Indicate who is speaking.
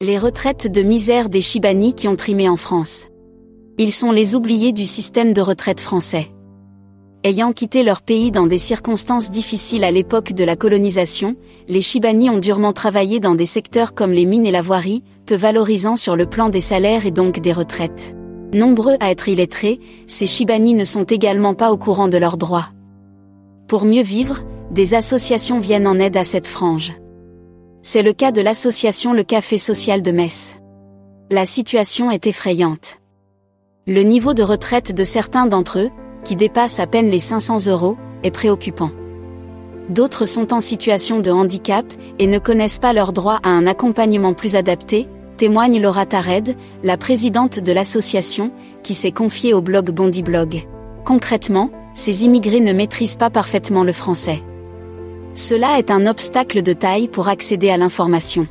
Speaker 1: Les retraites de misère des Chibani qui ont trimé en France. Ils sont les oubliés du système de retraite français. Ayant quitté leur pays dans des circonstances difficiles à l'époque de la colonisation, les Chibani ont durement travaillé dans des secteurs comme les mines et la voirie, peu valorisants sur le plan des salaires et donc des retraites. Nombreux à être illettrés, ces Chibani ne sont également pas au courant de leurs droits. Pour mieux vivre, des associations viennent en aide à cette frange. C'est le cas de l'association Le Café Social de Metz. La situation est effrayante. Le niveau de retraite de certains d'entre eux, qui dépasse à peine les 500 euros, est préoccupant. D'autres sont en situation de handicap et ne connaissent pas leur droit à un accompagnement plus adapté, témoigne Laura Tared, la présidente de l'association, qui s'est confiée au blog Bondiblog. Concrètement, ces immigrés ne maîtrisent pas parfaitement le français. Cela est un obstacle de taille pour accéder à l'information.